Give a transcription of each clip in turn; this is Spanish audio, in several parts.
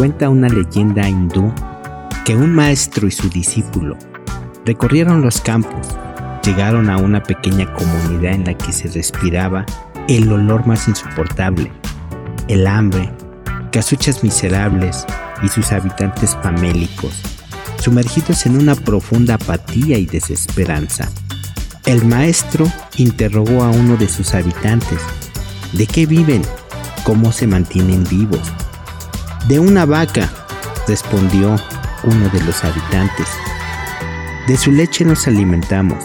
Cuenta una leyenda hindú que un maestro y su discípulo recorrieron los campos, llegaron a una pequeña comunidad en la que se respiraba el olor más insoportable, el hambre, casuchas miserables y sus habitantes famélicos, sumergidos en una profunda apatía y desesperanza. El maestro interrogó a uno de sus habitantes, ¿de qué viven? ¿Cómo se mantienen vivos? De una vaca, respondió uno de los habitantes. De su leche nos alimentamos.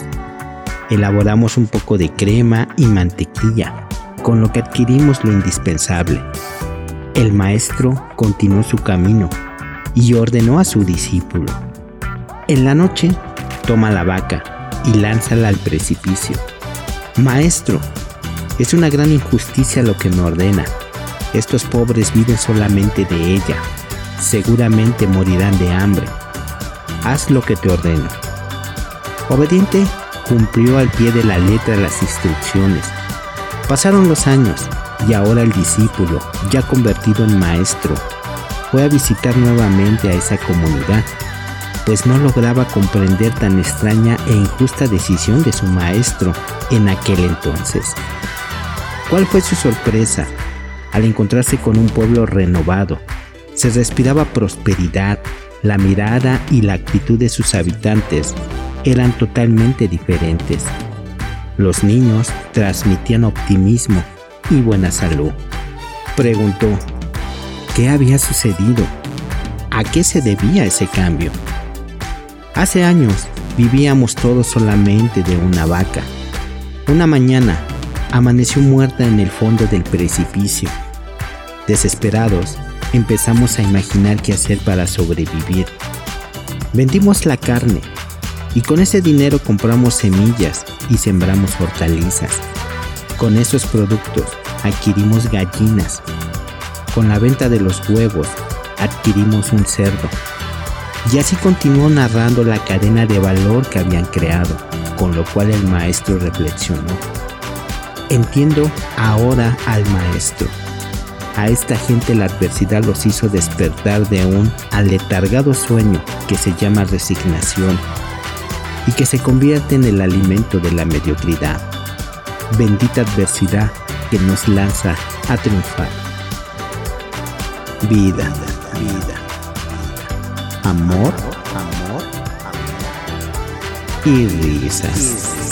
Elaboramos un poco de crema y mantequilla, con lo que adquirimos lo indispensable. El maestro continuó su camino y ordenó a su discípulo. En la noche, toma la vaca y lánzala al precipicio. Maestro, es una gran injusticia lo que me ordena. Estos pobres viven solamente de ella. Seguramente morirán de hambre. Haz lo que te ordeno. Obediente, cumplió al pie de la letra las instrucciones. Pasaron los años y ahora el discípulo, ya convertido en maestro, fue a visitar nuevamente a esa comunidad, pues no lograba comprender tan extraña e injusta decisión de su maestro en aquel entonces. ¿Cuál fue su sorpresa al encontrarse con un pueblo renovado? Se respiraba prosperidad, la mirada y la actitud de sus habitantes eran totalmente diferentes. Los niños transmitían optimismo y buena salud. Preguntó, ¿qué había sucedido? ¿A qué se debía ese cambio? Hace años vivíamos todos solamente de una vaca. Una mañana amaneció muerta en el fondo del precipicio. Desesperados, empezamos a imaginar qué hacer para sobrevivir. Vendimos la carne y con ese dinero compramos semillas y sembramos hortalizas. Con esos productos adquirimos gallinas. Con la venta de los huevos adquirimos un cerdo. Y así continuó narrando la cadena de valor que habían creado, con lo cual el maestro reflexionó. Entiendo ahora al maestro. A esta gente la adversidad los hizo despertar de un aletargado sueño que se llama resignación y que se convierte en el alimento de la mediocridad. Bendita adversidad que nos lanza a triunfar. Vida, vida, amor, amor, y risas.